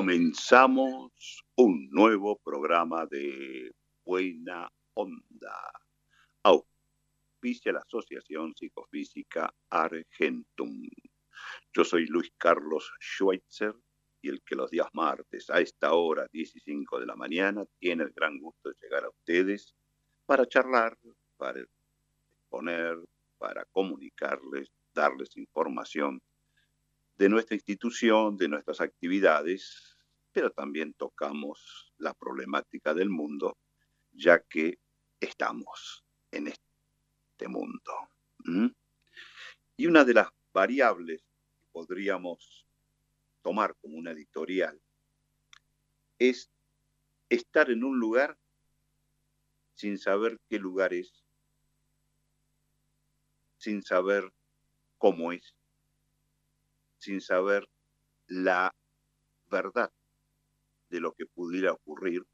Comenzamos un nuevo programa de Buena Onda. Auspicia la Asociación Psicofísica Argentum. Yo soy Luis Carlos Schweitzer y el que los días martes a esta hora, 15 de la mañana, tiene el gran gusto de llegar a ustedes para charlar, para exponer, para comunicarles, darles información de nuestra institución, de nuestras actividades, pero también tocamos la problemática del mundo, ya que estamos en este mundo. Y una de las variables que podríamos tomar como una editorial es estar en un lugar sin saber qué lugar es, sin saber cómo es, sin saber la verdad de lo que pudiera ocurrir,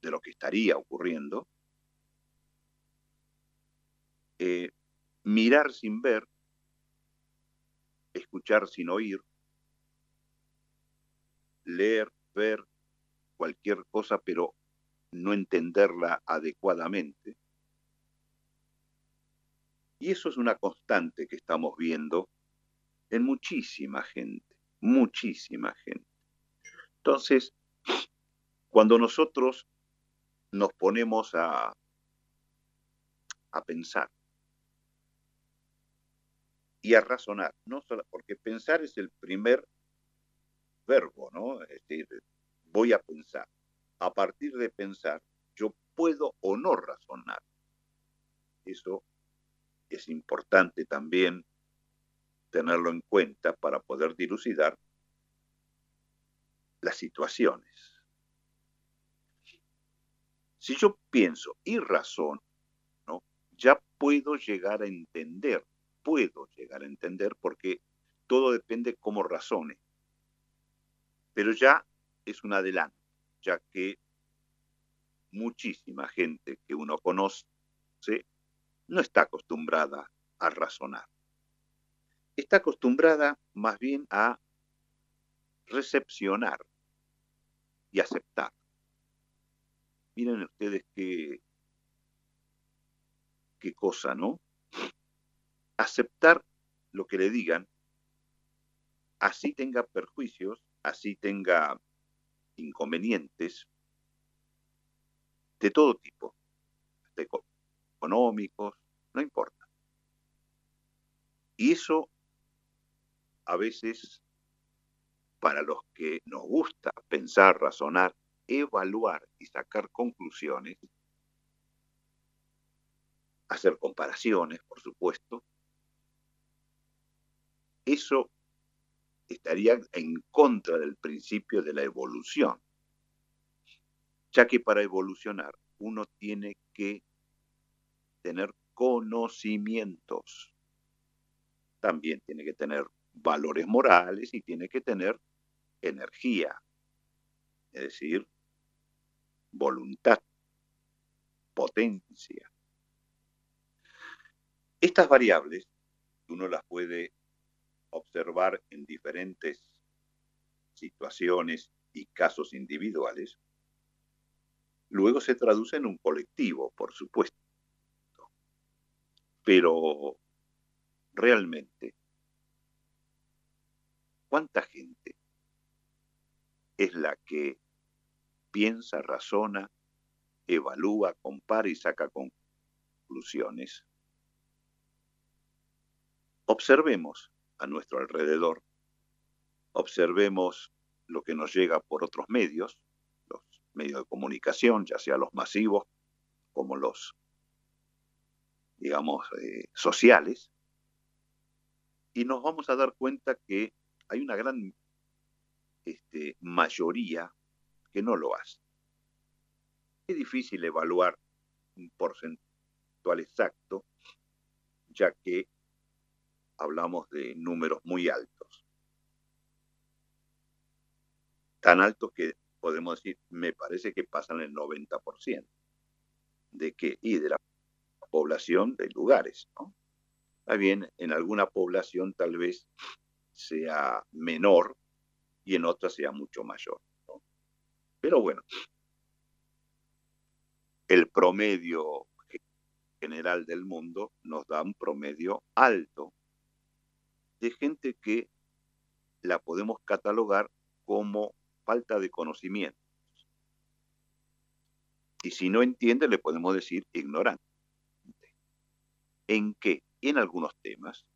de lo que estaría ocurriendo, eh, mirar sin ver, escuchar sin oír, leer, ver cualquier cosa, pero no entenderla adecuadamente. Y eso es una constante que estamos viendo en muchísima gente, muchísima gente. Entonces, cuando nosotros nos ponemos a, a pensar y a razonar, no solo, porque pensar es el primer verbo, ¿no? Es decir, voy a pensar. A partir de pensar, yo puedo o no razonar. Eso es importante también tenerlo en cuenta para poder dilucidar las situaciones. Si yo pienso y razono, ¿no? ya puedo llegar a entender, puedo llegar a entender porque todo depende cómo razone. Pero ya es un adelanto, ya que muchísima gente que uno conoce no está acostumbrada a razonar. Está acostumbrada más bien a recepcionar y aceptar. Miren ustedes qué, qué cosa, ¿no? Aceptar lo que le digan, así tenga perjuicios, así tenga inconvenientes de todo tipo, de eco- económicos, no importa. Y eso a veces para los que nos gusta pensar, razonar, evaluar y sacar conclusiones, hacer comparaciones, por supuesto, eso estaría en contra del principio de la evolución, ya que para evolucionar uno tiene que tener conocimientos, también tiene que tener valores morales y tiene que tener energía, es decir, voluntad, potencia. Estas variables uno las puede observar en diferentes situaciones y casos individuales, luego se traduce en un colectivo, por supuesto. Pero realmente, ¿cuánta gente es la que piensa, razona, evalúa, compara y saca conclusiones? Observemos a nuestro alrededor, observemos lo que nos llega por otros medios, los medios de comunicación, ya sea los masivos como los, digamos, eh, sociales, y nos vamos a dar cuenta que hay una gran este, mayoría que no lo hace. Es difícil evaluar un porcentual exacto, ya que hablamos de números muy altos. Tan altos que podemos decir, me parece que pasan el 90% de que y de la población de lugares, ¿no? Está bien, en alguna población tal vez sea menor y en otra sea mucho mayor. Pero bueno, el promedio general del mundo nos da un promedio alto de gente que la podemos catalogar como falta de conocimiento. Y si no entiende, le podemos decir ignorante. ¿En qué? En algunos temas.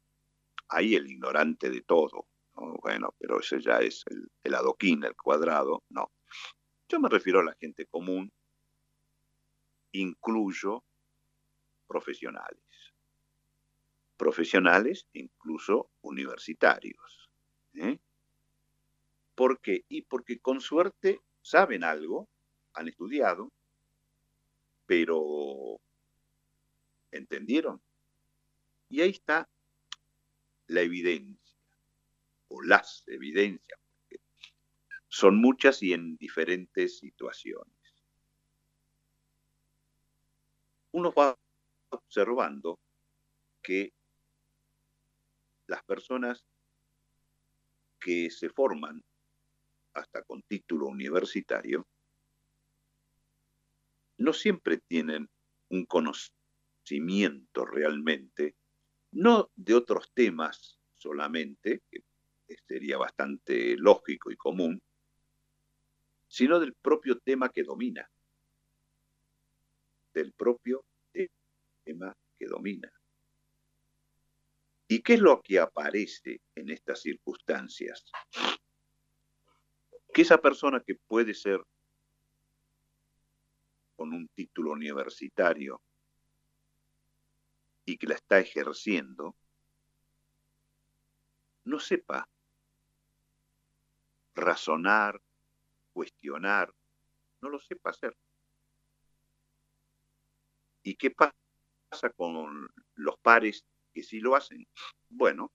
Hay el ignorante de todo. Bueno, pero ese ya es el, el adoquín, el cuadrado. No. Yo me refiero a la gente común. Incluyo profesionales. Profesionales, incluso universitarios. ¿eh? ¿Por qué? Y porque con suerte saben algo, han estudiado, pero ¿entendieron? Y ahí está la evidencia, o las evidencias, porque son muchas y en diferentes situaciones. Uno va observando que las personas que se forman hasta con título universitario no siempre tienen un conocimiento realmente, no de otros temas solamente, que sería bastante lógico y común, sino del propio tema que domina, del propio tema que domina. ¿Y qué es lo que aparece en estas circunstancias? Que esa persona que puede ser con un título universitario y que la está ejerciendo, no sepa razonar, cuestionar, no lo sepa hacer. ¿Y qué pasa con los pares que sí lo hacen? Bueno,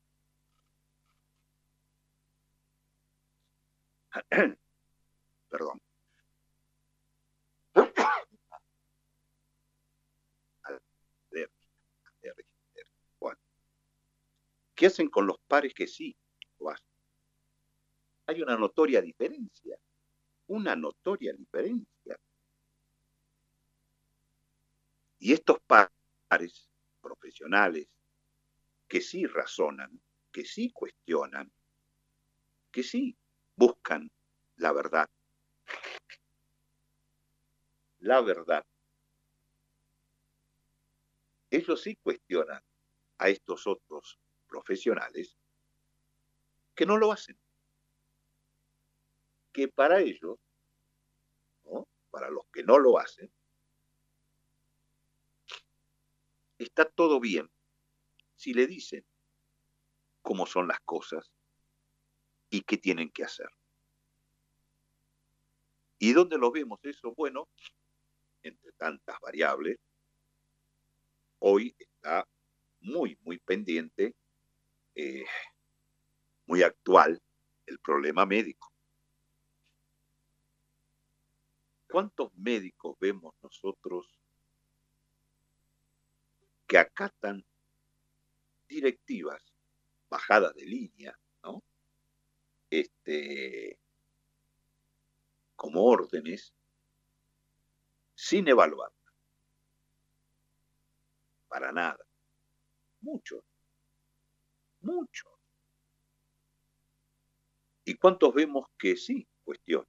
perdón, ¿Qué hacen con los pares que sí lo hacen? Hay una notoria diferencia, una notoria diferencia. Y estos pares profesionales que sí razonan, que sí cuestionan, que sí buscan la verdad, la verdad, ellos sí cuestionan a estos otros profesionales que no lo hacen. Que para ellos, para los que no lo hacen, está todo bien si le dicen cómo son las cosas y qué tienen que hacer. ¿Y dónde lo vemos eso? Bueno, entre tantas variables, hoy está muy, muy pendiente eh, muy actual el problema médico. ¿Cuántos médicos vemos nosotros que acatan directivas, bajadas de línea. Este, como órdenes, sin evaluar. Para nada. Muchos muchos. ¿Y cuántos vemos que sí cuestionan?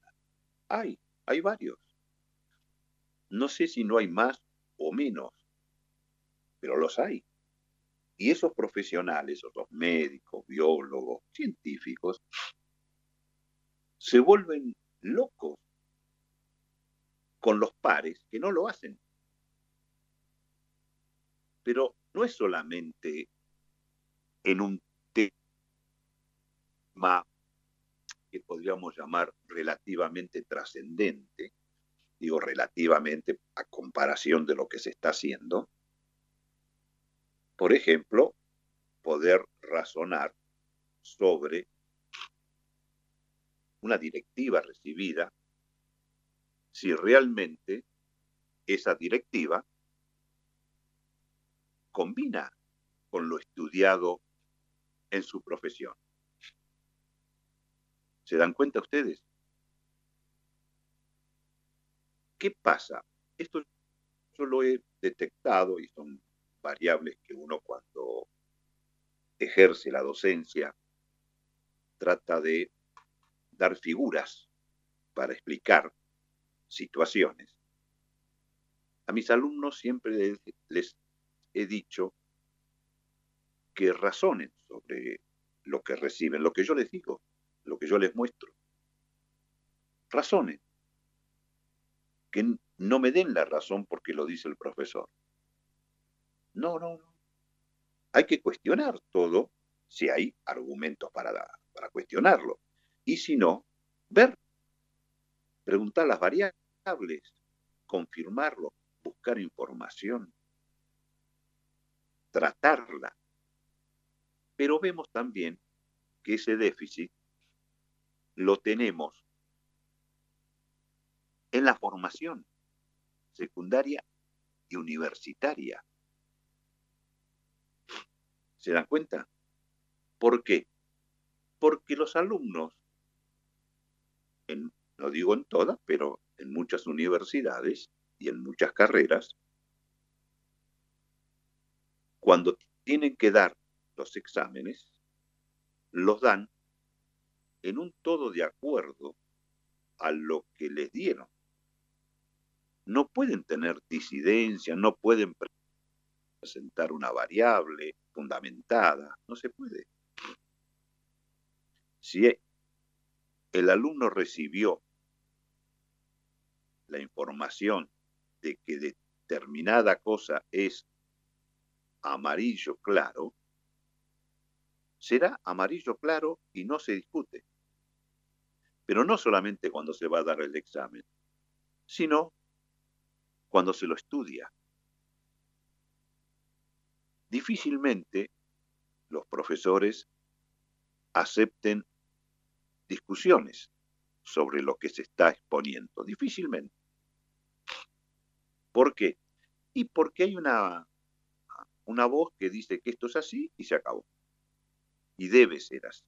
Hay, hay varios. No sé si no hay más o menos, pero los hay. Y esos profesionales, otros médicos, biólogos, científicos, se vuelven locos con los pares que no lo hacen. Pero no es solamente en un tema que podríamos llamar relativamente trascendente, digo relativamente a comparación de lo que se está haciendo, por ejemplo, poder razonar sobre una directiva recibida, si realmente esa directiva combina con lo estudiado en su profesión. ¿Se dan cuenta ustedes? ¿Qué pasa? Esto yo lo he detectado y son variables que uno cuando ejerce la docencia trata de dar figuras para explicar situaciones. A mis alumnos siempre les he dicho que razonen sobre lo que reciben, lo que yo les digo, lo que yo les muestro. Razonen. Que no me den la razón porque lo dice el profesor. No, no, no. Hay que cuestionar todo si hay argumentos para, para cuestionarlo. Y si no, ver, preguntar las variables, confirmarlo, buscar información, tratarla. Pero vemos también que ese déficit lo tenemos en la formación secundaria y universitaria. ¿Se dan cuenta? ¿Por qué? Porque los alumnos, no digo en todas, pero en muchas universidades y en muchas carreras, cuando tienen que dar los exámenes, los dan en un todo de acuerdo a lo que les dieron. No pueden tener disidencia, no pueden presentar una variable fundamentada, no se puede. Si el alumno recibió la información de que determinada cosa es amarillo claro, será amarillo claro y no se discute. Pero no solamente cuando se va a dar el examen, sino cuando se lo estudia. Difícilmente los profesores acepten discusiones sobre lo que se está exponiendo. Difícilmente. ¿Por qué? Y porque hay una una voz que dice que esto es así y se acabó. Y debe ser así.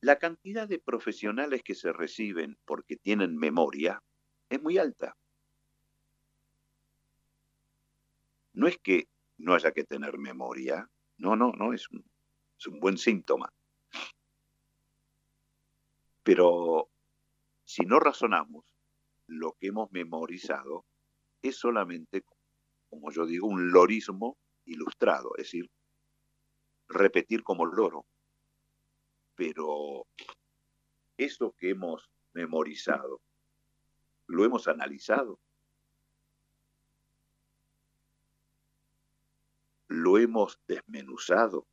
La cantidad de profesionales que se reciben porque tienen memoria es muy alta. No es que no haya que tener memoria, no, no, no, es un, es un buen síntoma. Pero si no razonamos, lo que hemos memorizado es solamente como yo digo, un lorismo ilustrado, es decir, repetir como loro. Pero eso que hemos memorizado, lo hemos analizado, lo hemos desmenuzado,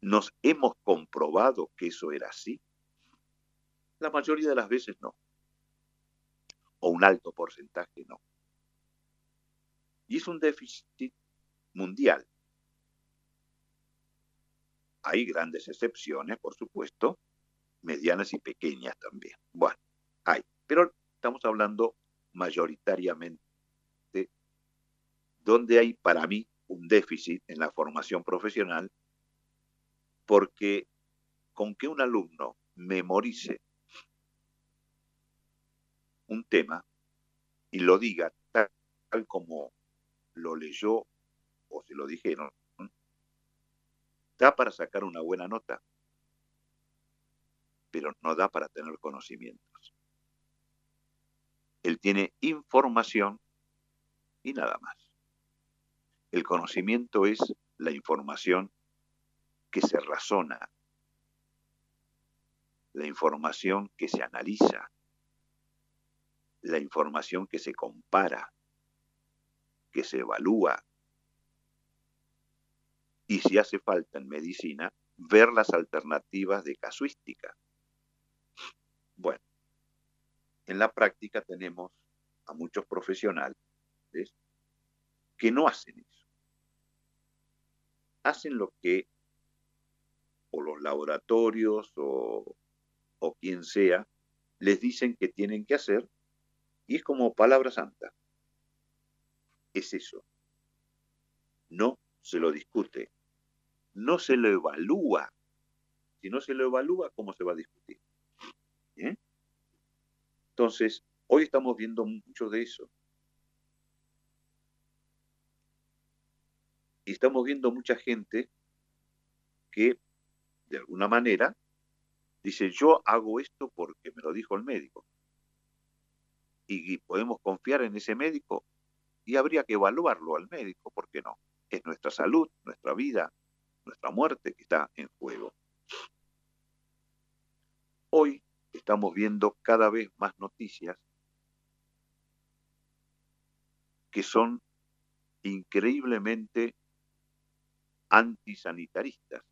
nos hemos comprobado que eso era así. La mayoría de las veces no, o un alto porcentaje no y es un déficit mundial. Hay grandes excepciones, por supuesto, medianas y pequeñas también. Bueno, hay, pero estamos hablando mayoritariamente donde hay para mí un déficit en la formación profesional, porque con que un alumno memorice un tema y lo diga tal como lo leyó o se lo dijeron, da para sacar una buena nota, pero no da para tener conocimientos. Él tiene información y nada más. El conocimiento es la información que se razona, la información que se analiza, la información que se compara, que se evalúa. y si hace falta en medicina, ver las alternativas de casuística. Bueno, en la práctica tenemos a muchos profesionales que no hacen eso. Hacen lo que o los laboratorios o, o quien sea les dicen que tienen que hacer y es como palabra santa. Es eso. No se lo discute, no se lo evalúa. Si no se lo evalúa, ¿cómo se va a discutir? Entonces, hoy estamos viendo mucho de eso. Y estamos viendo mucha gente que, de alguna manera, dice, yo hago esto porque me lo dijo el médico. Y, podemos confiar en ese médico y habría que evaluarlo al médico, ¿por qué no? Es nuestra salud, nuestra vida, nuestra muerte que está en juego. Hoy estamos viendo cada vez más noticias que son increíblemente antisanitaristas,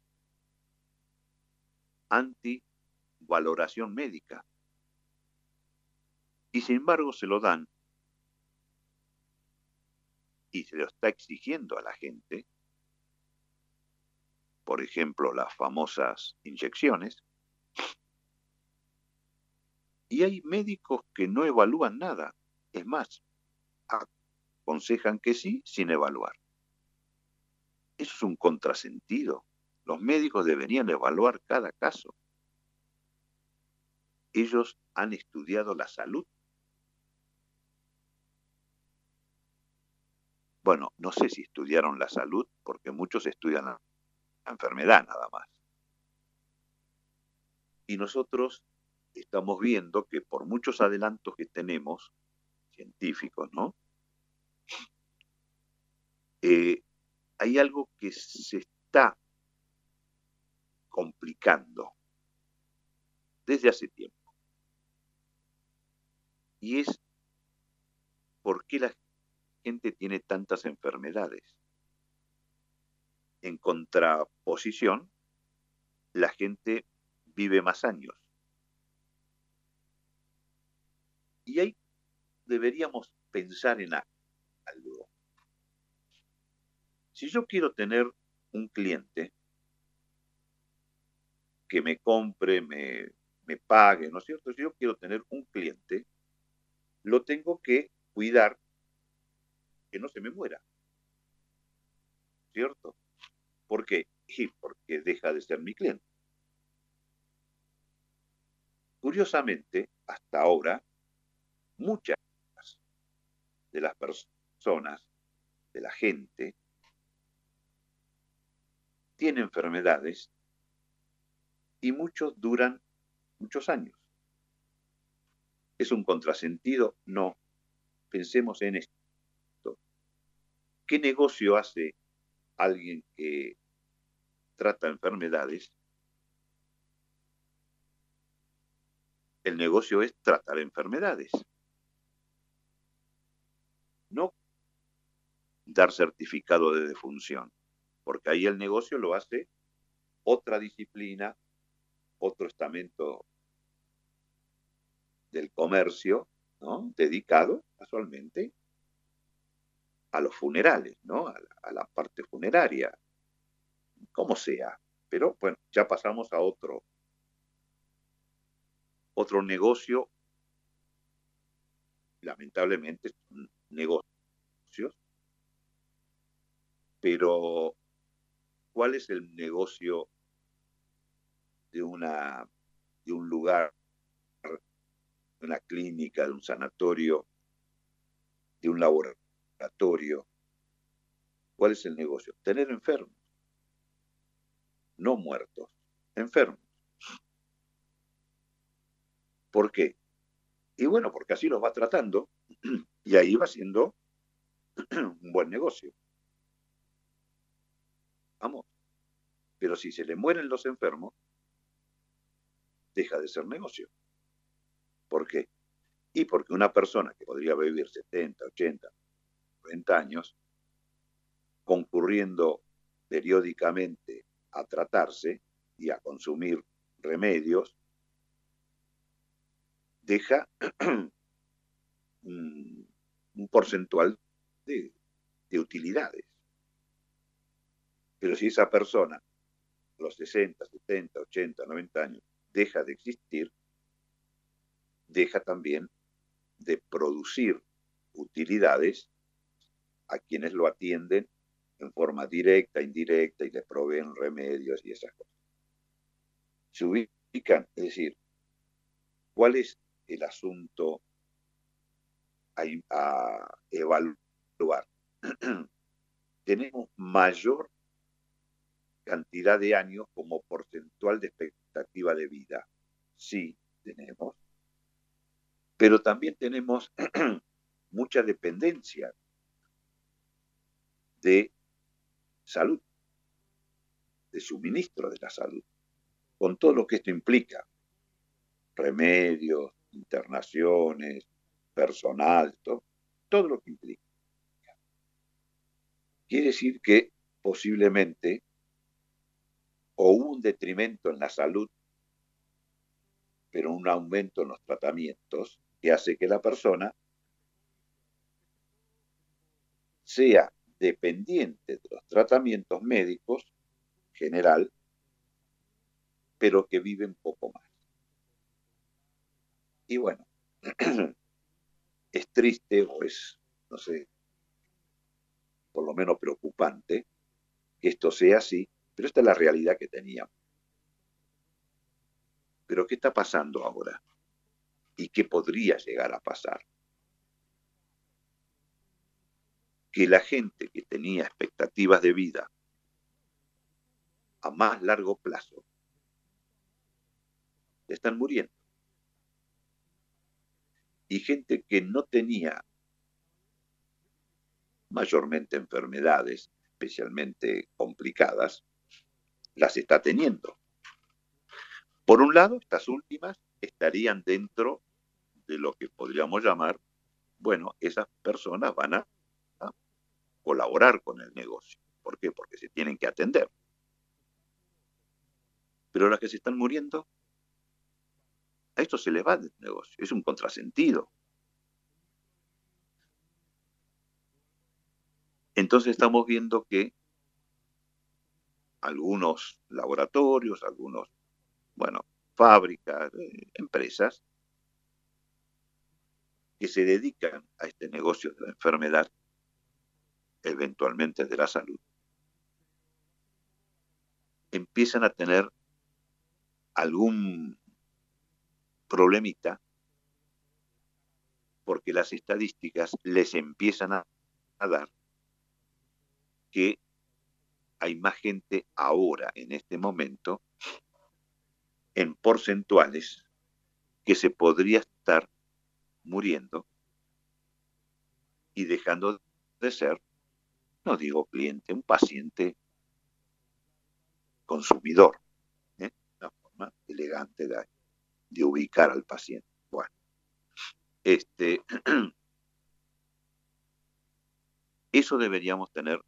anti-valoración médica. Y sin embargo se lo dan y se lo está exigiendo a la gente, por ejemplo, las famosas inyecciones, y hay médicos que no evalúan nada, es más, aconsejan que sí sin evaluar. Eso es un contrasentido. Los médicos deberían evaluar cada caso. Ellos han estudiado la salud. Bueno, no sé si estudiaron la salud, porque muchos estudian la enfermedad nada más. Y nosotros estamos viendo que por muchos adelantos que tenemos, científicos, ¿no? Eh, hay algo que se está complicando desde hace tiempo. Y es por qué la gente tiene tantas enfermedades. En contraposición, la gente vive más años. Y ahí deberíamos pensar en algo. Si yo quiero tener un cliente que me compre, me, me pague, ¿no es cierto? Si yo quiero tener un cliente, lo tengo que cuidar que no se me muera. ¿Cierto? ¿Por qué? Y porque deja de ser mi cliente. Curiosamente, hasta ahora, muchas de las personas, de la gente, tiene enfermedades y muchos duran muchos años. ¿Es un contrasentido? No. Pensemos en esto. ¿Qué negocio hace alguien que trata enfermedades? El negocio es tratar enfermedades. No dar certificado de defunción porque ahí el negocio lo hace otra disciplina, otro estamento del comercio, ¿no? Dedicado casualmente a los funerales, ¿no? A la, parte funeraria, como sea. Pero bueno, ya pasamos a otro, otro negocio, lamentablemente son negocios, pero cuál es el negocio de, una, de un lugar, de una clínica, de un sanatorio, de un laboratorio. ¿Cuál es el negocio? Tener enfermos, no muertos, enfermos. ¿Por qué? Y bueno, porque así los va tratando y ahí va siendo un buen negocio. Vamos. Pero si se le mueren los enfermos, deja de ser negocio. ¿Por qué? Y porque una persona que podría vivir 70, 80, 90 años, concurriendo periódicamente a tratarse y a consumir remedios, deja un, porcentual de, de utilidades. Pero si esa persona, a los 60, 70, 80, 90 años, deja de existir, deja también de producir utilidades a quienes lo atienden en forma directa, indirecta y les proveen remedios y esas cosas. Se ubican, es decir, ¿cuál es el asunto a, a evaluar? Tenemos mayor cantidad de años como porcentual de expectativa de vida. Sí, tenemos. Pero también tenemos mucha dependencia de salud, de suministro de la salud, con todo lo que esto implica, remedios, internaciones, personal, todo, todo lo que implica. Quiere decir que posiblemente o un detrimento en la salud, pero un aumento en los tratamientos que hace que la persona sea dependiente de los tratamientos médicos general, pero que vive un poco más. Y bueno, es triste o es, no sé, por lo menos preocupante que esto sea así, pero esta es la realidad que teníamos. Pero ¿qué está pasando ahora? ¿Y qué podría llegar a pasar? Que la gente que tenía expectativas de vida a más largo plazo están muriendo. Y gente que no tenía mayormente enfermedades, especialmente complicadas, las está teniendo. Por un lado, estas últimas estarían dentro de lo que podríamos llamar, bueno, esas personas van a, colaborar con el negocio. ¿Por qué? Porque se tienen que atender. Pero las que se están muriendo, a esto se le va del negocio. Es un contrasentido. Entonces estamos viendo que algunos laboratorios, algunos, bueno, fábricas, eh, empresas que se dedican a este negocio de la enfermedad, eventualmente de la salud, empiezan a tener algún problemita porque las estadísticas les empiezan a, a dar que hay más gente ahora, en este momento, en porcentuales, que se podría estar muriendo y dejando de ser, no digo cliente, un paciente consumidor. ¿eh? Una forma elegante de, de ubicar al paciente. Bueno, este, eso deberíamos tener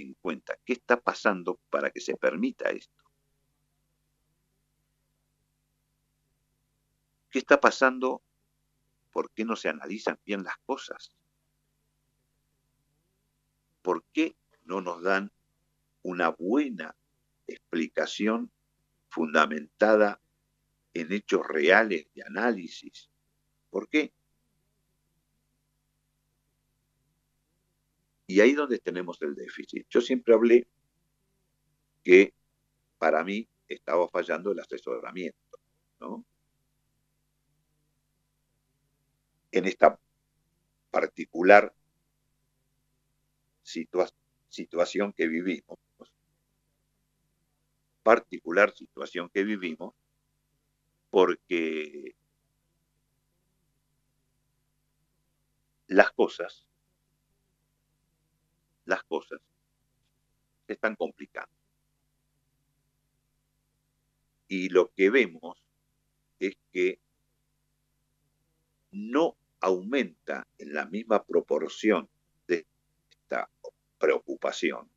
en cuenta qué está pasando para que se permita esto. ¿Qué está pasando? ¿Por qué no se analizan bien las cosas? ¿Por qué no nos dan una buena explicación fundamentada en hechos reales de análisis? ¿Por qué? Y ahí donde tenemos el déficit. Yo siempre hablé que para mí estaba fallando el asesoramiento, ¿no? En esta particular situa situación que vivimos, particular situación que vivimos, porque las cosas las cosas se están complicando. Y lo que vemos es que no aumenta en la misma proporción de esta preocupación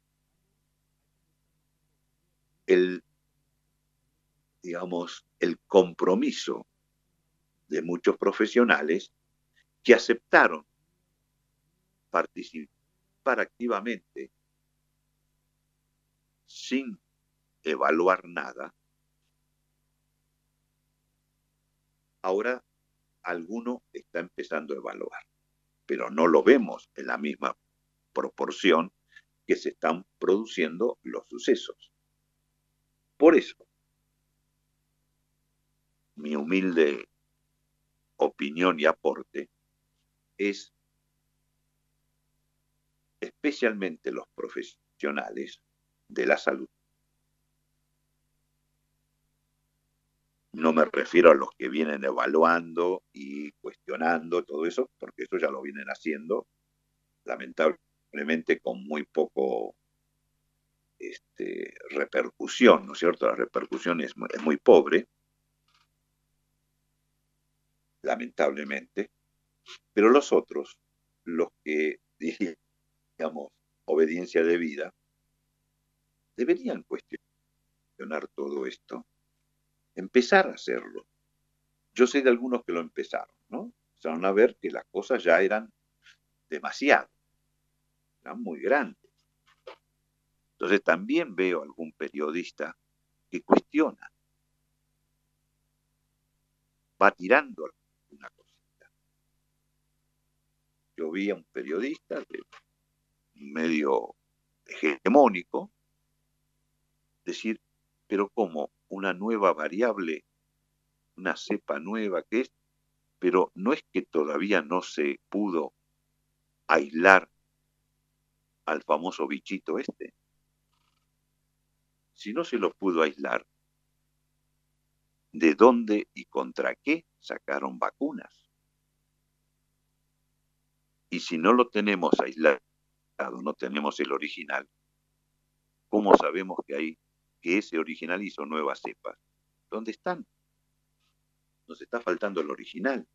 el, digamos, el compromiso de muchos profesionales que aceptaron participar activamente sin evaluar nada, ahora alguno está empezando a evaluar, pero no lo vemos en la misma proporción que se están produciendo los sucesos. Por eso, mi humilde opinión y aporte es especialmente los profesionales de la salud. No me refiero a los que vienen evaluando y cuestionando todo eso, porque eso ya lo vienen haciendo, lamentablemente con muy poco este, repercusión, ¿no es cierto? La repercusión es muy, es muy pobre, lamentablemente, pero los otros, los que, digamos, obediencia de vida, deberían cuestionar todo esto, empezar a hacerlo. Yo sé de algunos que lo empezaron, ¿no? Empezaron a ver que las cosas ya eran demasiado, eran muy grandes. Entonces también veo algún periodista que cuestiona, va tirando una cosita. Yo vi a un periodista de medio hegemónico decir, pero como una nueva variable, una cepa nueva que es, pero no es que todavía no se pudo aislar al famoso bichito este. Si no se lo pudo aislar, ¿de dónde y contra qué sacaron vacunas? Y si no lo tenemos aislado, no tenemos el original, ¿cómo sabemos que hay que ese original hizo nuevas cepas. ¿Dónde están? Nos está faltando el original.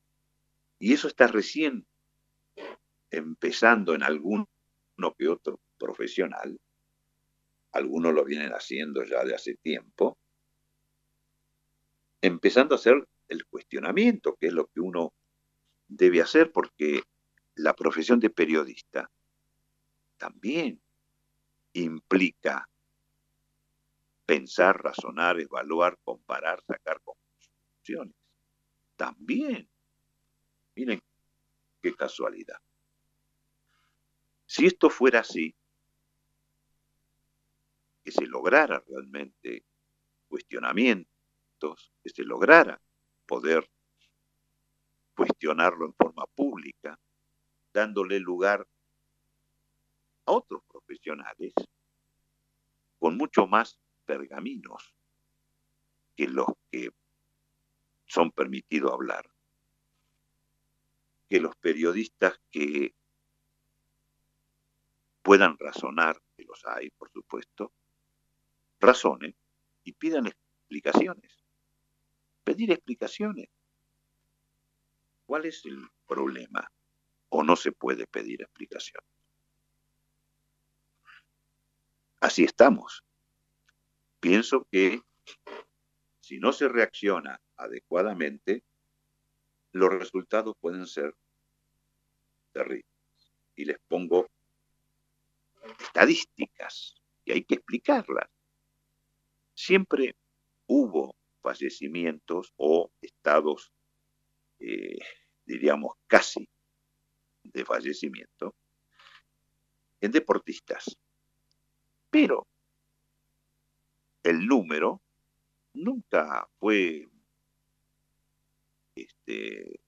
Y eso está recién empezando en alguno que otro profesional. Algunos lo vienen haciendo ya de hace tiempo. Empezando a hacer el cuestionamiento, que es lo que uno debe hacer, porque la profesión de periodista también implica pensar, razonar, evaluar, comparar, sacar conclusiones. También. Miren qué casualidad. Si esto fuera así, que se lograra realmente cuestionamientos, que se lograra poder cuestionarlo en forma pública, dándole lugar a otros profesionales con mucho más pergaminos que los que son permitidos hablar, que los periodistas que puedan razonar, que los hay, por supuesto, razonen y pidan explicaciones. Pedir explicaciones. ¿Cuál es el problema? ¿O no se puede pedir explicaciones? Así estamos pienso que si no se reacciona adecuadamente, los resultados pueden ser terribles. Y les pongo estadísticas y hay que explicarlas. Siempre hubo fallecimientos o estados, eh, diríamos, casi de fallecimiento en deportistas. Pero el número nunca fue este,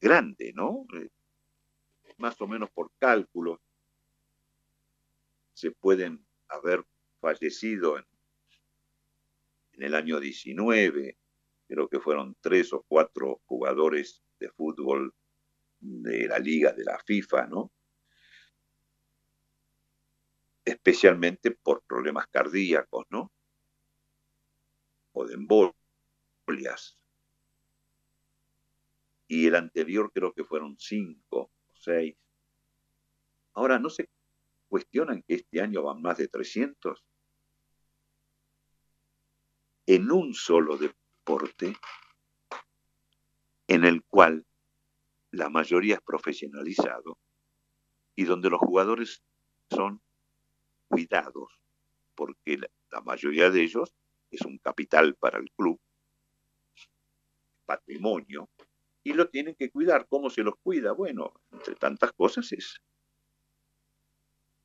grande, ¿no? Eh, más o menos por cálculos se pueden haber fallecido en, en el año 19, creo que fueron tres o cuatro jugadores de fútbol de la liga de la FIFA, ¿no? Especialmente por problemas cardíacos, ¿no? o de embolias. Y el anterior creo que fueron cinco o seis. Ahora, ¿no se cuestionan que este año van más de 300? en un solo deporte en el cual la mayoría es profesionalizado y donde los jugadores son cuidados, porque la, mayoría de ellos es un capital para el club, patrimonio, y lo tienen que cuidar. ¿Cómo se los cuida? Bueno, entre tantas cosas es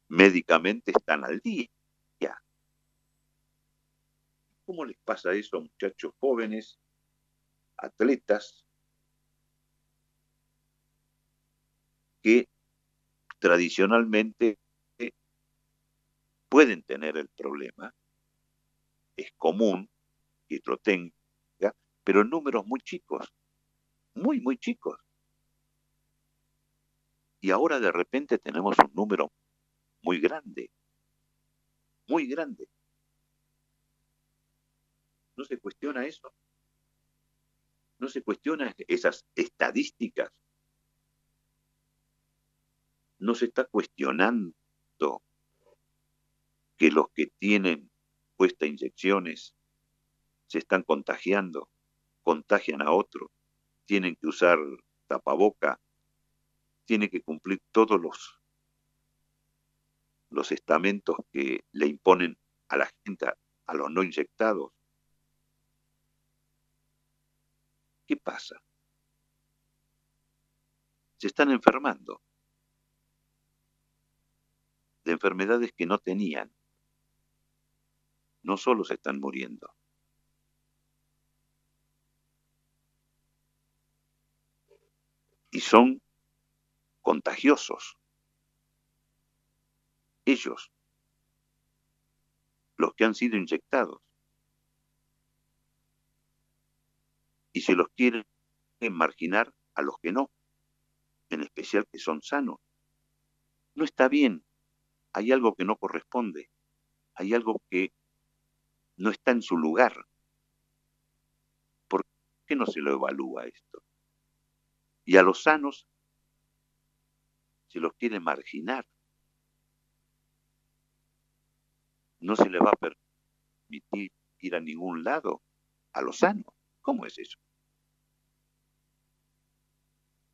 médicamente están al día. ¿Cómo les pasa eso a muchachos jóvenes, atletas, que tradicionalmente pueden tener el problema? Es común que lo tenga, pero en números muy chicos, muy, muy chicos. Y ahora de repente tenemos un número muy grande, muy grande. No se cuestiona eso. No se cuestiona esas estadísticas. No se está cuestionando que los que tienen puestas inyecciones se están contagiando, contagian a otros, tienen que usar tapaboca, tienen que cumplir todos los los estamentos que le imponen a la gente, a los no inyectados. ¿Qué pasa? Se están enfermando de enfermedades que no tenían. No solo se están muriendo. Y son contagiosos ellos, los que han sido inyectados. Y se los quieren marginar a los que no, en especial que son sanos. No está bien, hay algo que no corresponde, hay algo que no está en su lugar. ¿Por qué no se lo evalúa esto? Y a los sanos se los quiere marginar. no se le va a permitir ir a ningún lado a lo sano. ¿Cómo es eso?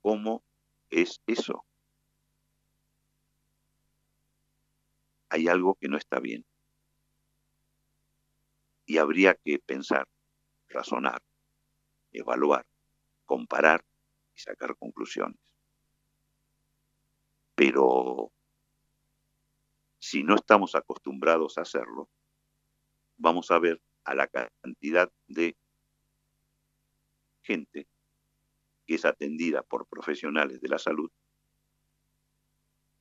¿Cómo es eso? Hay algo que no está bien. Y habría que pensar, razonar, evaluar, comparar y sacar conclusiones. Pero si no estamos acostumbrados a hacerlo, vamos a ver a la cantidad de gente que es atendida por profesionales de la salud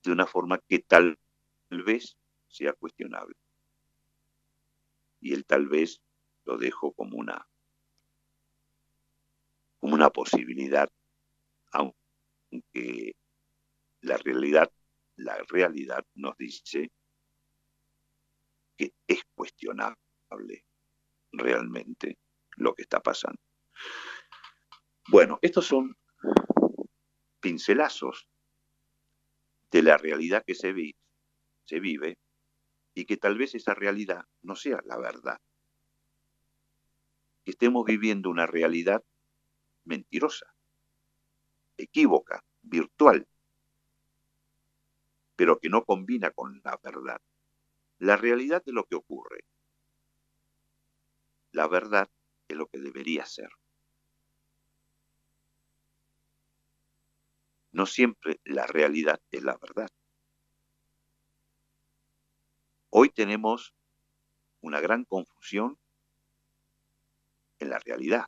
de una forma que tal vez sea cuestionable. Y el tal vez lo dejo como una como una posibilidad, aunque la realidad la realidad nos dice que es cuestionable realmente lo que está pasando. Bueno, estos son pincelazos de la realidad que se, se vive y que tal vez esa realidad no sea la verdad. Que estemos viviendo una realidad mentirosa, equívoca, virtual, pero que no combina con la verdad. La realidad de lo que ocurre. La verdad es lo que debería ser. No siempre la realidad es la verdad. Hoy tenemos una gran confusión en la realidad.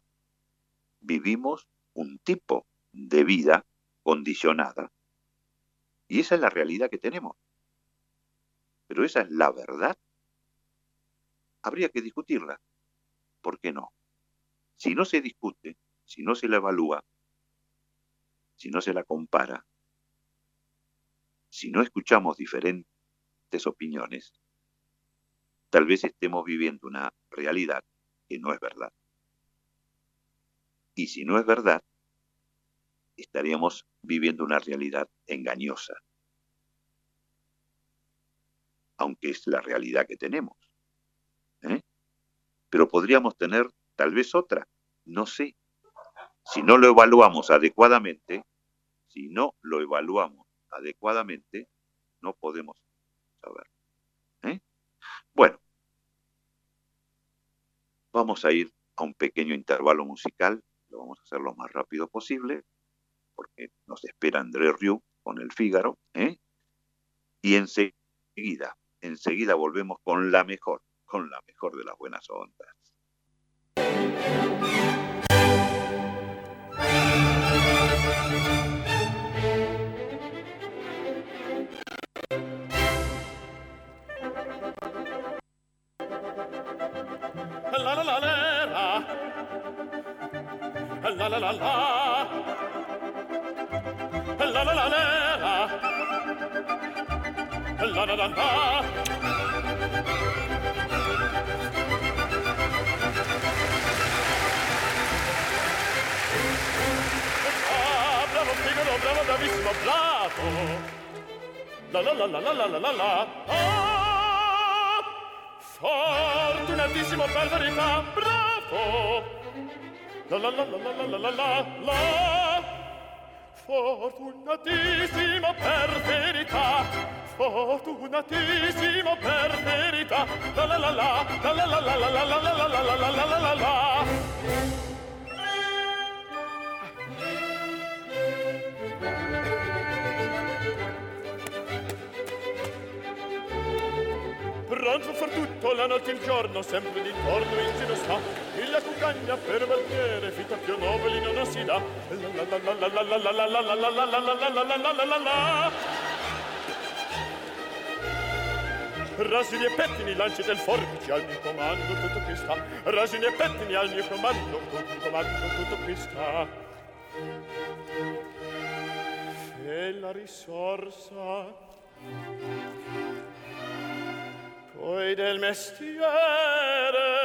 Vivimos un tipo de vida condicionada y esa es la realidad que tenemos. Pero esa es la verdad. Habría que discutirla. ¿Por qué no? Si no se discute, si no se la evalúa, si no se la compara, si no escuchamos diferentes opiniones, tal vez estemos viviendo una realidad que no es verdad. Y si no es verdad, estaríamos viviendo una realidad engañosa, aunque es la realidad que tenemos. ¿eh? pero podríamos tener tal vez otra, no sé. Si no lo evaluamos adecuadamente, si no lo evaluamos adecuadamente, no podemos saber. Bueno, vamos a ir a un pequeño intervalo musical, lo vamos a hacer lo más rápido posible, porque nos espera André Rieu con el Fígaro, ¿eh? y enseguida, enseguida volvemos con la mejor, con la mejor de las buenas ondas. La la la la la la la la ah, fortunatissimo per verità bravo la la la la la la la la la fortunatissimo per verità fortunatissimo per verità la la la la la la la la la la la la la la la la la Pronto far tutto la notte e il giorno, sempre d'intorno in giro sta. E la cucagna per barbiere, fitta più nobili non si dà. La la la la la la la la la la la la la la la la la la la rasini e pettini lanci del forbici al mio comando tutto qui sta. Rasini e pettini al mio comando tutto comando tutto qui sta. E la risorsa poi del mestiere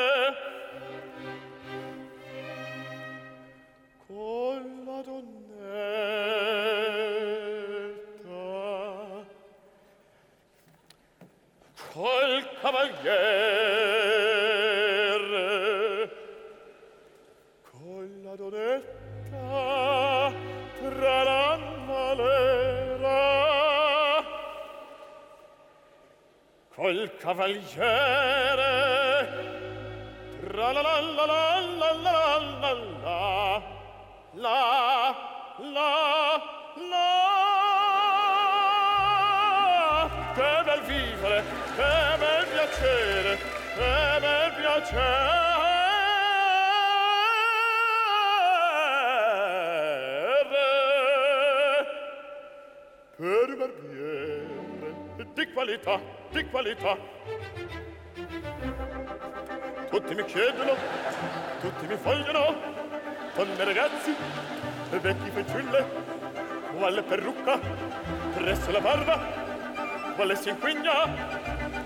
quale si inquigna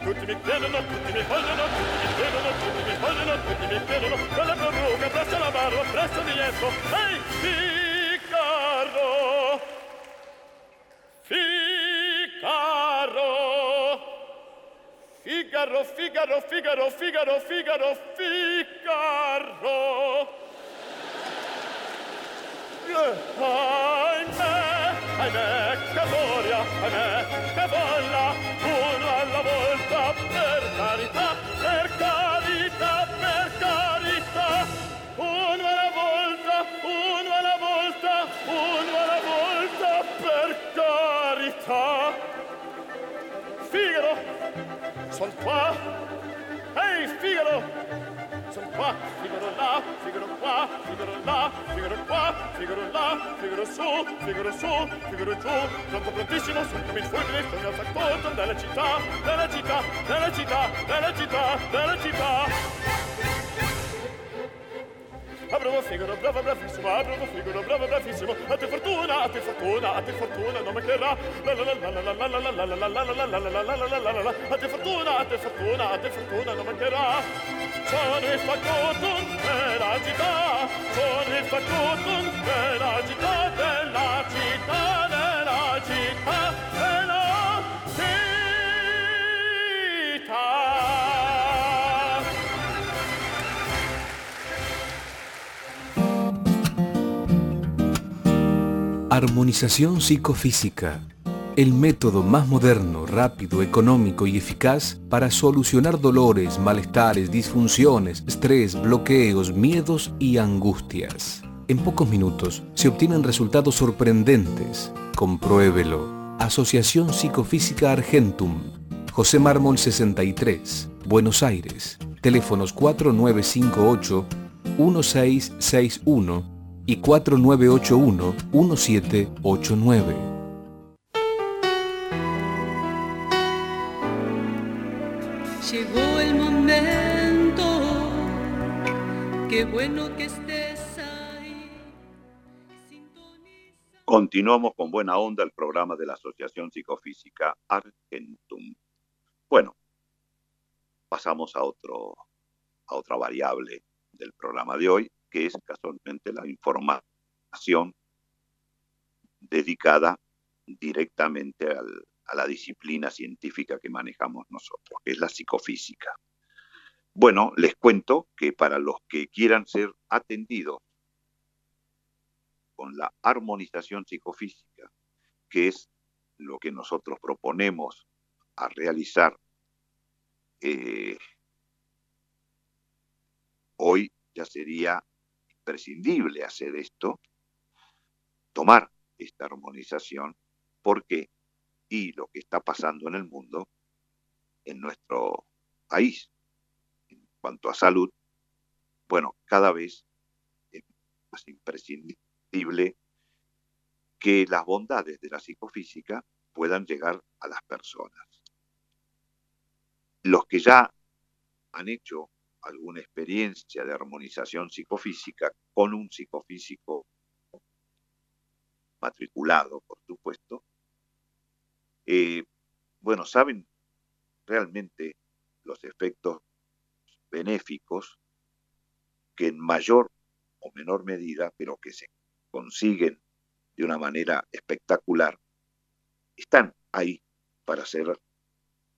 tutti mi chiedono tutti mi vogliono tutti mi chiedono tutti mi vogliono tutti mi chiedono. Quale perrucca presso la barba presso di esso ehi Figaro Figaro, Figaro, Figaro, Figaro, Figaro, Figaro. a me che gloria a me che balla uno alla volta per carità per carità per carità. Uno alla volta uno alla volta uno alla volta per carità. Figaro son qua. Ehi hey, Figaro. Qua, Figaro là, Figaro qua, Figaro là, Figaro qua, Figaro là, Figaro su, Figaro su, Figaro giù. Pronto prontissimo, sono come il fulmine, sono factotum della città, della città, della città, della città, della città. bravo Figaro, brava bravissima, ah, bravo Figaro, brava bravissimo. A te fortuna, a te fortuna, a te fortuna non mancherà. La la la la la la la la la la la la la la la la la la la la. A te fortuna, a te fortuna, a te fortuna non mancherà. Sono il faccotun della città, sono il faccotun della città, della città, della città. Armonización psicofísica. El método más moderno, rápido, económico y eficaz para solucionar dolores, malestares, disfunciones, estrés, bloqueos, miedos y angustias. En pocos minutos se obtienen resultados sorprendentes. Compruébelo. Asociación Psicofísica Argentum. José Mármol 63, Buenos Aires. Teléfonos 4958 1661 y 4981-1789. Llegó el momento, qué bueno que estés ahí. Sintoniza. Continuamos con buena onda el programa de la Asociación Psicofísica Argentum. Bueno, pasamos a, otro, a otra variable del programa de hoy, que es casualmente la información dedicada directamente a la disciplina científica que manejamos nosotros, que es la psicofísica. Bueno, les cuento que para los que quieran ser atendidos con la armonización psicofísica, que es lo que nosotros proponemos a realizar eh, hoy ya sería imprescindible hacer esto, tomar esta armonización, porque y lo que está pasando en el mundo, en nuestro país, en cuanto a salud, bueno, cada vez es más imprescindible que las bondades de la psicofísica puedan llegar a las personas. Los que ya han hecho alguna experiencia de armonización psicofísica con un psicofísico matriculado, por supuesto, eh, bueno, saben realmente los efectos benéficos que en mayor o menor medida, pero que se consiguen de una manera espectacular, están ahí para ser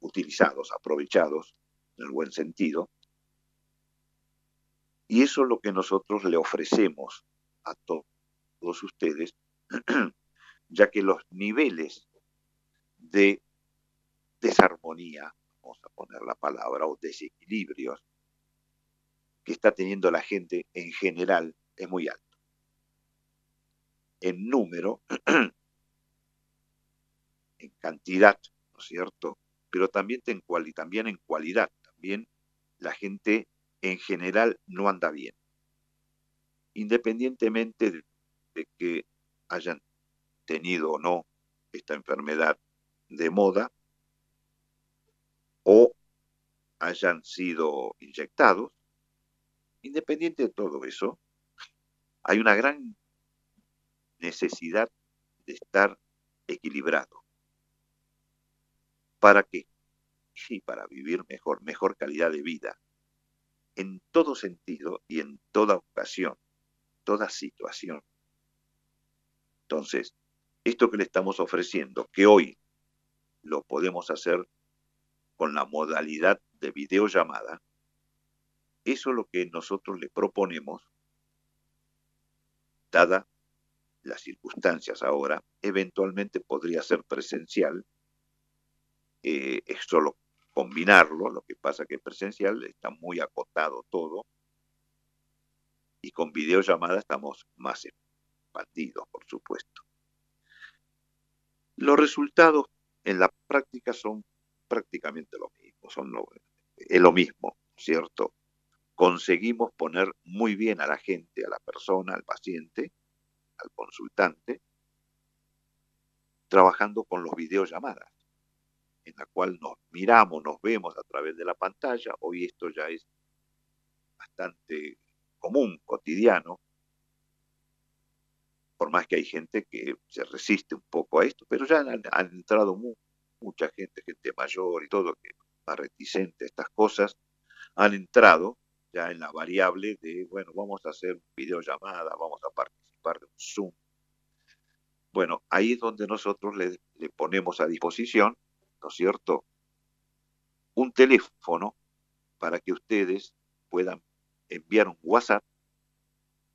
utilizados, aprovechados, en el buen sentido. Y eso es lo que nosotros le ofrecemos a to- todos ustedes, ya que los niveles de desarmonía, vamos a poner la palabra, o desequilibrios que está teniendo la gente en general es muy alto. En número, en cantidad, ¿no es cierto? Pero también en, también en cualidad. También la gente en general no anda bien. Independientemente de, que hayan tenido o no esta enfermedad de moda o hayan sido inyectados, independiente de todo eso, hay una gran necesidad de estar equilibrado. ¿Para qué? Sí, para vivir mejor, mejor calidad de vida, en todo sentido y en toda ocasión, toda situación. Entonces, esto que le estamos ofreciendo, que hoy lo podemos hacer con la modalidad de videollamada, eso es lo que nosotros le proponemos, dada las circunstancias ahora, eventualmente podría ser presencial, eh, es solo combinarlo, lo que pasa que presencial está muy acotado todo, y con videollamada estamos más expandidos, por supuesto. Los resultados en la práctica son prácticamente lo mismo, son lo, es lo mismo, ¿cierto? Conseguimos poner muy bien a la gente, a la persona, al paciente, al consultante, trabajando con los videollamadas, en la cual nos miramos, nos vemos a través de la pantalla. Hoy esto ya es bastante común, cotidiano, por más que hay gente que se resiste un poco a esto, pero ya han, entrado mu- mucha gente, gente mayor y todo, que más reticente a estas cosas, han entrado ya en la variable de, bueno, vamos a hacer videollamada, vamos a participar de un Zoom. Bueno, ahí es donde nosotros le ponemos a disposición, ¿no es cierto?, un teléfono para que ustedes puedan enviar un WhatsApp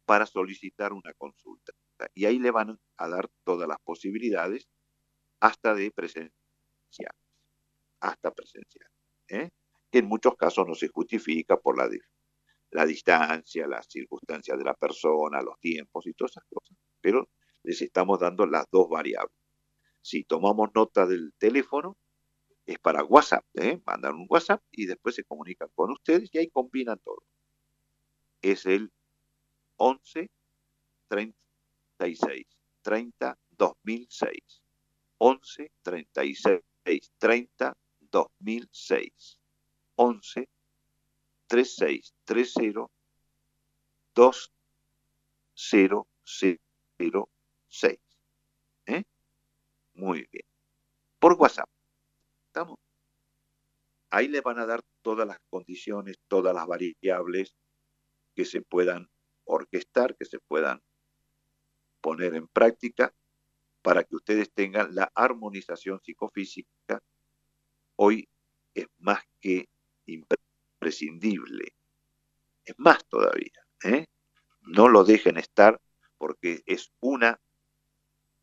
para solicitar una consulta. Y ahí le van a dar todas las posibilidades, hasta de presencial, hasta presencial. ¿eh? Que en muchos casos no se justifica por la, la distancia, las circunstancias de la persona, los tiempos y todas esas cosas. Pero les estamos dando las dos variables. Si tomamos nota del teléfono, es para WhatsApp, ¿eh? mandan un WhatsApp y después se comunican con ustedes y ahí combinan todo. Es el 11 36 30 2006. 11 36 30 2006. 11 36 30 2006. ¿Eh? Muy bien. Por WhatsApp. ¿Estamos? Ahí le van a dar todas las condiciones, todas las variables que se puedan orquestar, que se puedan poner en práctica para que ustedes tengan la armonización psicofísica. Hoy es más que imprescindible. Es más todavía. ¿eh? No lo dejen estar porque es una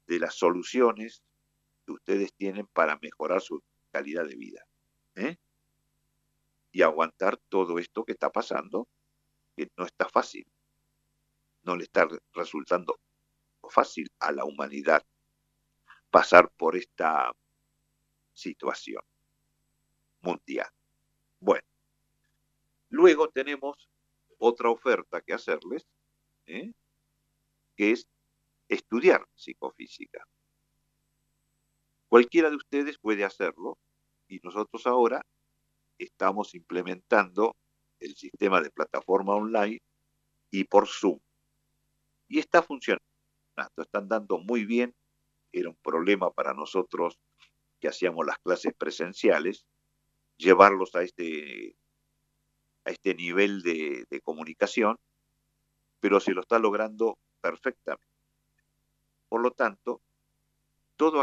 de las soluciones que ustedes tienen para mejorar su calidad de vida. ¿eh? Y aguantar todo esto que está pasando, que no está fácil. No le está resultando fácil a la humanidad pasar por esta situación mundial. Bueno, luego tenemos otra oferta que hacerles, ¿eh? que es estudiar psicofísica. Cualquiera de ustedes puede hacerlo y nosotros ahora estamos implementando el sistema de plataforma online y por Zoom. Y está funcionando, están dando muy bien. Era un problema para nosotros que hacíamos las clases presenciales, llevarlos a este, a este nivel de, de comunicación, pero se lo está logrando perfectamente. Por lo tanto,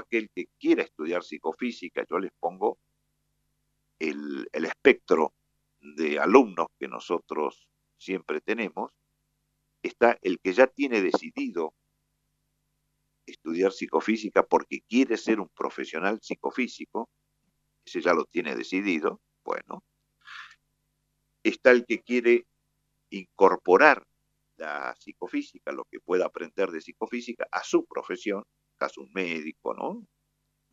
aquel que quiera estudiar psicofísica, yo les pongo el, espectro de alumnos que nosotros siempre tenemos, está el que ya tiene decidido estudiar psicofísica porque quiere ser un profesional psicofísico, ese ya lo tiene decidido, bueno. Está el que quiere incorporar la psicofísica, lo que pueda aprender de psicofísica, a su profesión, caso un médico, ¿no? Un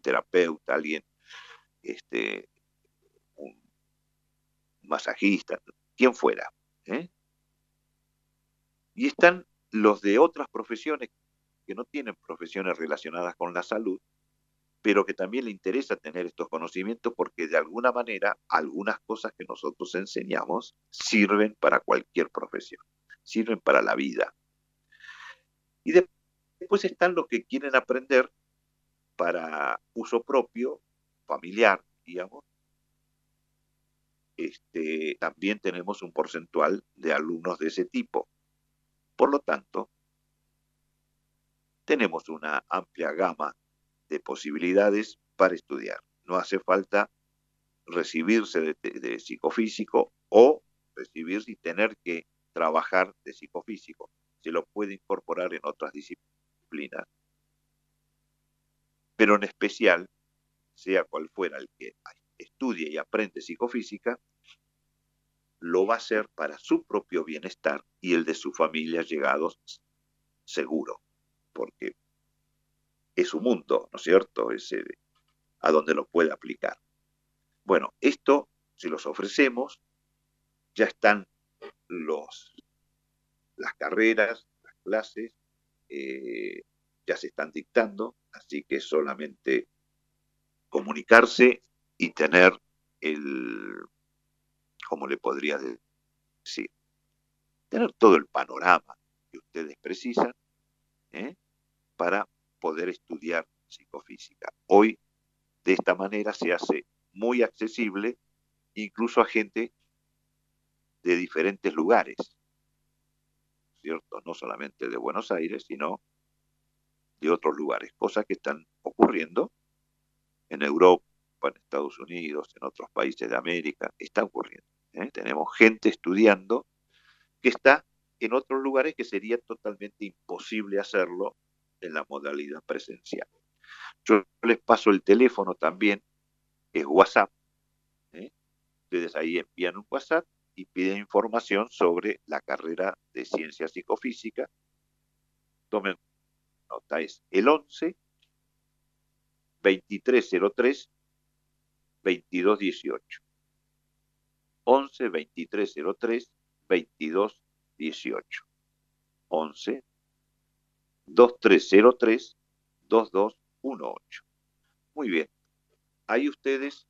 terapeuta, alguien, este, un masajista, quien fuera. ¿eh? Y están los de otras profesiones que no tienen profesiones relacionadas con la salud, pero que también le interesa tener estos conocimientos porque de alguna manera algunas cosas que nosotros enseñamos sirven para cualquier profesión, sirven para la vida. Y después Después están los que quieren aprender para uso propio, familiar, digamos. Este, también tenemos un porcentual de alumnos de ese tipo. Por lo tanto, tenemos una amplia gama de posibilidades para estudiar. No hace falta recibirse de, de, psicofísico o recibirse y tener que trabajar de psicofísico. Se lo puede incorporar en otras disciplinas pero en especial, sea cual fuera el que estudie y aprende psicofísica, lo va a hacer para su propio bienestar y el de su familia llegados seguro, porque es su mundo, ¿no es cierto? Es a donde lo puede aplicar. Bueno, esto, si los ofrecemos, ya están los, las carreras, las clases, eh, ya se están dictando, así que solamente comunicarse y tener el, ¿cómo le podría decir? Tener todo el panorama que ustedes precisan ¿eh? para poder estudiar psicofísica. Hoy, de esta manera, se hace muy accesible incluso a gente de diferentes lugares. No solamente de Buenos Aires, sino de otros lugares, cosas que están ocurriendo en Europa, en Estados Unidos, en otros países de América, está ocurriendo. ¿eh? Tenemos gente estudiando que está en otros lugares que sería totalmente imposible hacerlo en la modalidad presencial. Yo les paso el teléfono también, es WhatsApp. ¿eh? Ustedes ahí envían un WhatsApp y piden información sobre la carrera de ciencia psicofísica. Tomen nota, es el 11 2303 2218. 11 2303 2218. 11 2303 2218. Muy bien. Ahí ustedes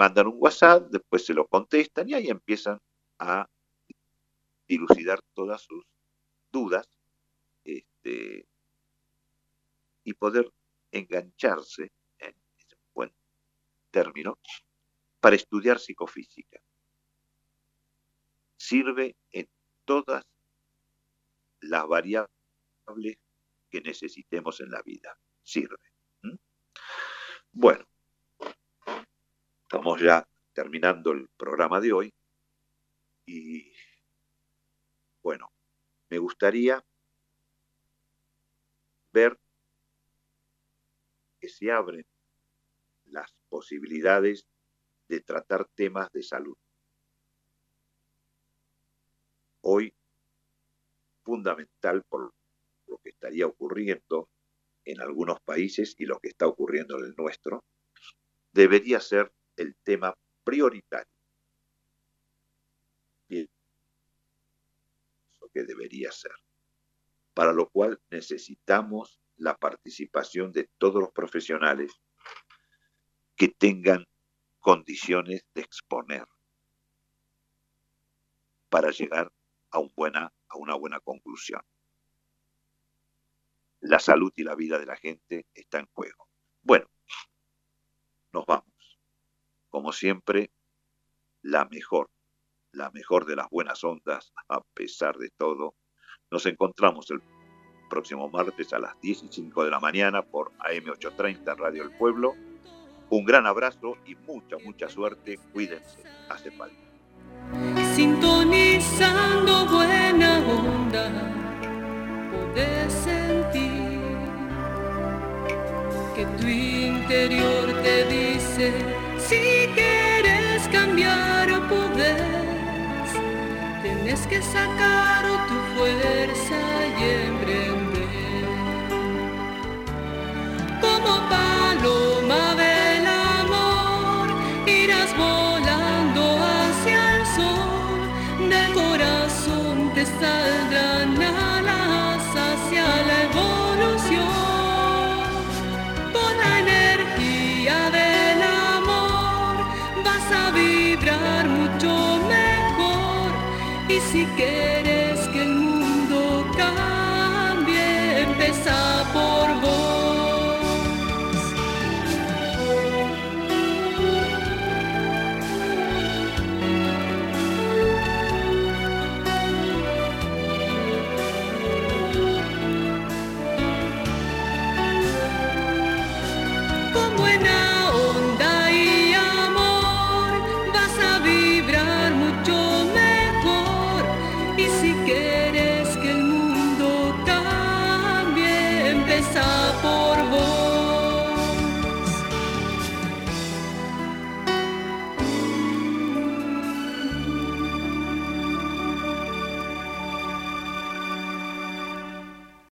mandan un WhatsApp, después se lo contestan y ahí empiezan a dilucidar todas sus dudas este, y poder engancharse, en ese buen término, para estudiar psicofísica. Sirve en todas las variables que necesitemos en la vida. Sirve. Bueno, estamos ya terminando el programa de hoy y bueno, me gustaría ver que se abren las posibilidades de tratar temas de salud. Hoy, fundamental por lo que estaría ocurriendo en algunos países y lo que está ocurriendo en el nuestro, debería ser el tema prioritario. Eso que debería ser. Para lo cual necesitamos la participación de todos los profesionales que tengan condiciones de exponer para llegar a, a una buena conclusión. La salud y la vida de la gente está en juego. Bueno, nos vamos. Como siempre, la mejor, la mejor de las buenas ondas, a pesar de todo. Nos encontramos el próximo martes a las 10 y 5 de la mañana por AM830 Radio El Pueblo. Un gran abrazo y mucha, mucha suerte. Cuídense. Hace falta. Sintonizando buena onda, puedes sentir que tu interior te dice, si quieres cambiar, puedes, tienes que sacar tu fuerza y emprender. Como paloma vas a